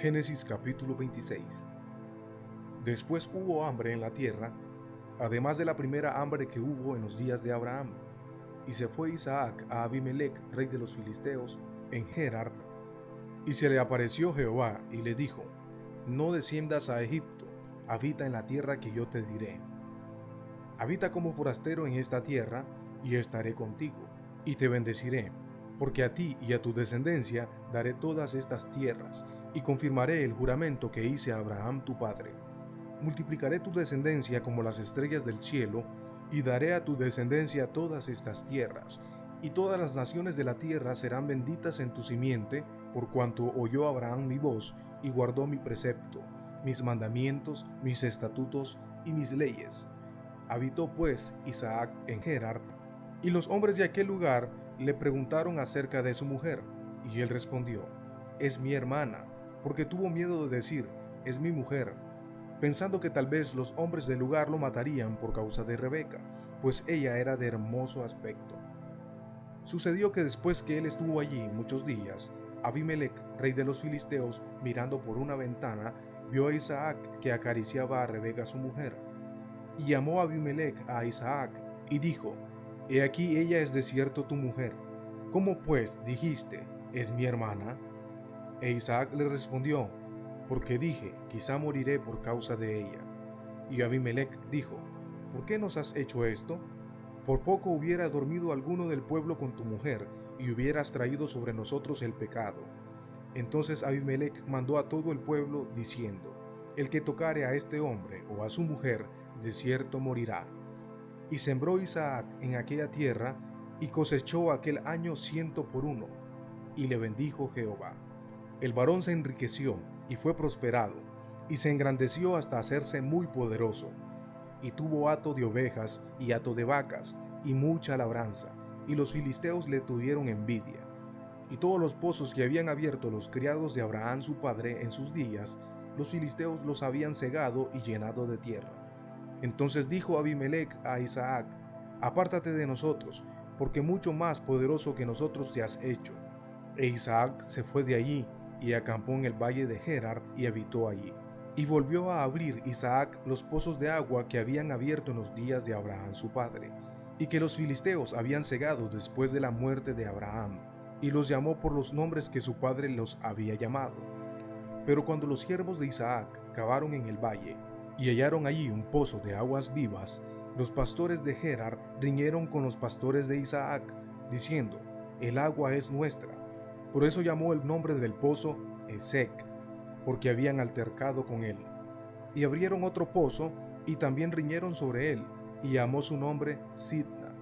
Génesis capítulo 26 Después hubo hambre en la tierra, además de la primera hambre que hubo en los días de Abraham. Y se fue Isaac a Abimelech, rey de los filisteos, en Gerar. Y se le apareció Jehová y le dijo, No desciendas a Egipto, habita en la tierra que yo te diré. Habita como forastero en esta tierra, y estaré contigo, y te bendeciré, porque a ti y a tu descendencia daré todas estas tierras, y confirmaré el juramento que hice a Abraham tu padre multiplicaré tu descendencia como las estrellas del cielo, y daré a tu descendencia todas estas tierras, y todas las naciones de la tierra serán benditas en tu simiente, por cuanto oyó Abraham mi voz y guardó mi precepto, mis mandamientos, mis estatutos y mis leyes. Habitó pues Isaac en Gerar, y los hombres de aquel lugar le preguntaron acerca de su mujer, y él respondió, es mi hermana, porque tuvo miedo de decir, es mi mujer, pensando que tal vez los hombres del lugar lo matarían por causa de Rebeca, pues ella era de hermoso aspecto. Sucedió que después que él estuvo allí muchos días, Abimelech, rey de los filisteos, mirando por una ventana, vio a Isaac que acariciaba a Rebeca su mujer. Y llamó a Abimelech a Isaac y dijo, He aquí ella es de cierto tu mujer. ¿Cómo pues dijiste, es mi hermana? E Isaac le respondió, porque dije, quizá moriré por causa de ella. Y Abimelech dijo, ¿por qué nos has hecho esto? Por poco hubiera dormido alguno del pueblo con tu mujer, y hubieras traído sobre nosotros el pecado. Entonces Abimelech mandó a todo el pueblo, diciendo, El que tocare a este hombre o a su mujer, de cierto morirá. Y sembró Isaac en aquella tierra, y cosechó aquel año ciento por uno, y le bendijo Jehová. El varón se enriqueció, y fue prosperado, y se engrandeció hasta hacerse muy poderoso, y tuvo hato de ovejas y hato de vacas, y mucha labranza, y los filisteos le tuvieron envidia. Y todos los pozos que habían abierto los criados de Abraham su padre en sus días, los filisteos los habían cegado y llenado de tierra. Entonces dijo Abimelech a Isaac, Apártate de nosotros, porque mucho más poderoso que nosotros te has hecho. E Isaac se fue de allí y acampó en el valle de Gerar y habitó allí. Y volvió a abrir Isaac los pozos de agua que habían abierto en los días de Abraham su padre, y que los filisteos habían cegado después de la muerte de Abraham, y los llamó por los nombres que su padre los había llamado. Pero cuando los siervos de Isaac cavaron en el valle, y hallaron allí un pozo de aguas vivas, los pastores de Gerar riñeron con los pastores de Isaac, diciendo, El agua es nuestra, por eso llamó el nombre del pozo Esec, porque habían altercado con él. Y abrieron otro pozo, y también riñeron sobre él, y llamó su nombre Sidna.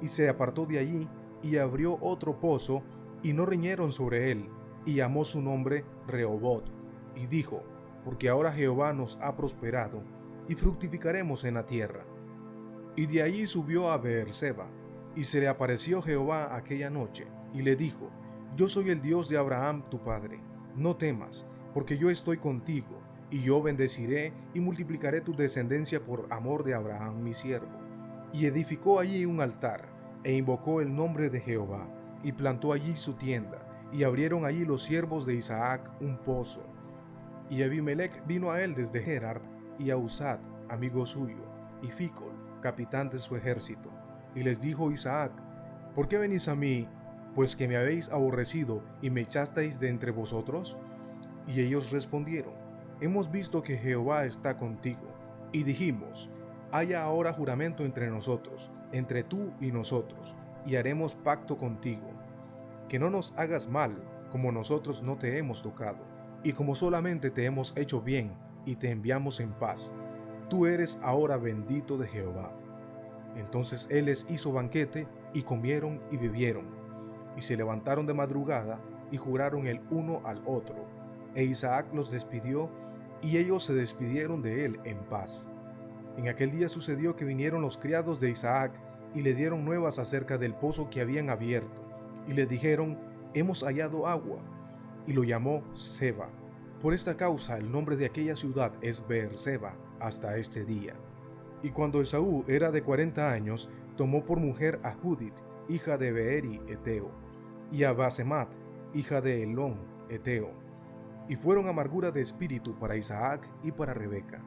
Y se apartó de allí, y abrió otro pozo, y no riñeron sobre él, y llamó su nombre Rehobot. Y dijo, porque ahora Jehová nos ha prosperado, y fructificaremos en la tierra. Y de allí subió a Beerseba, y se le apareció Jehová aquella noche, y le dijo, yo soy el Dios de Abraham tu padre. No temas, porque yo estoy contigo, y yo bendeciré y multiplicaré tu descendencia por amor de Abraham mi siervo. Y edificó allí un altar, e invocó el nombre de Jehová, y plantó allí su tienda, y abrieron allí los siervos de Isaac un pozo. Y Abimelech vino a él desde Gerar, y a Usad, amigo suyo, y Ficol, capitán de su ejército. Y les dijo Isaac, ¿por qué venís a mí pues que me habéis aborrecido y me echasteis de entre vosotros? Y ellos respondieron, Hemos visto que Jehová está contigo. Y dijimos, Haya ahora juramento entre nosotros, entre tú y nosotros, y haremos pacto contigo, que no nos hagas mal, como nosotros no te hemos tocado, y como solamente te hemos hecho bien, y te enviamos en paz. Tú eres ahora bendito de Jehová. Entonces él les hizo banquete, y comieron y bebieron y se levantaron de madrugada y juraron el uno al otro. E Isaac los despidió y ellos se despidieron de él en paz. En aquel día sucedió que vinieron los criados de Isaac y le dieron nuevas acerca del pozo que habían abierto, y le dijeron, hemos hallado agua, y lo llamó Seba. Por esta causa el nombre de aquella ciudad es Seba hasta este día. Y cuando Esaú era de cuarenta años, tomó por mujer a Judith, hija de Beeri Eteo, y a hija de Elón, Eteo. y fueron amargura de espíritu para Isaac y para Rebeca.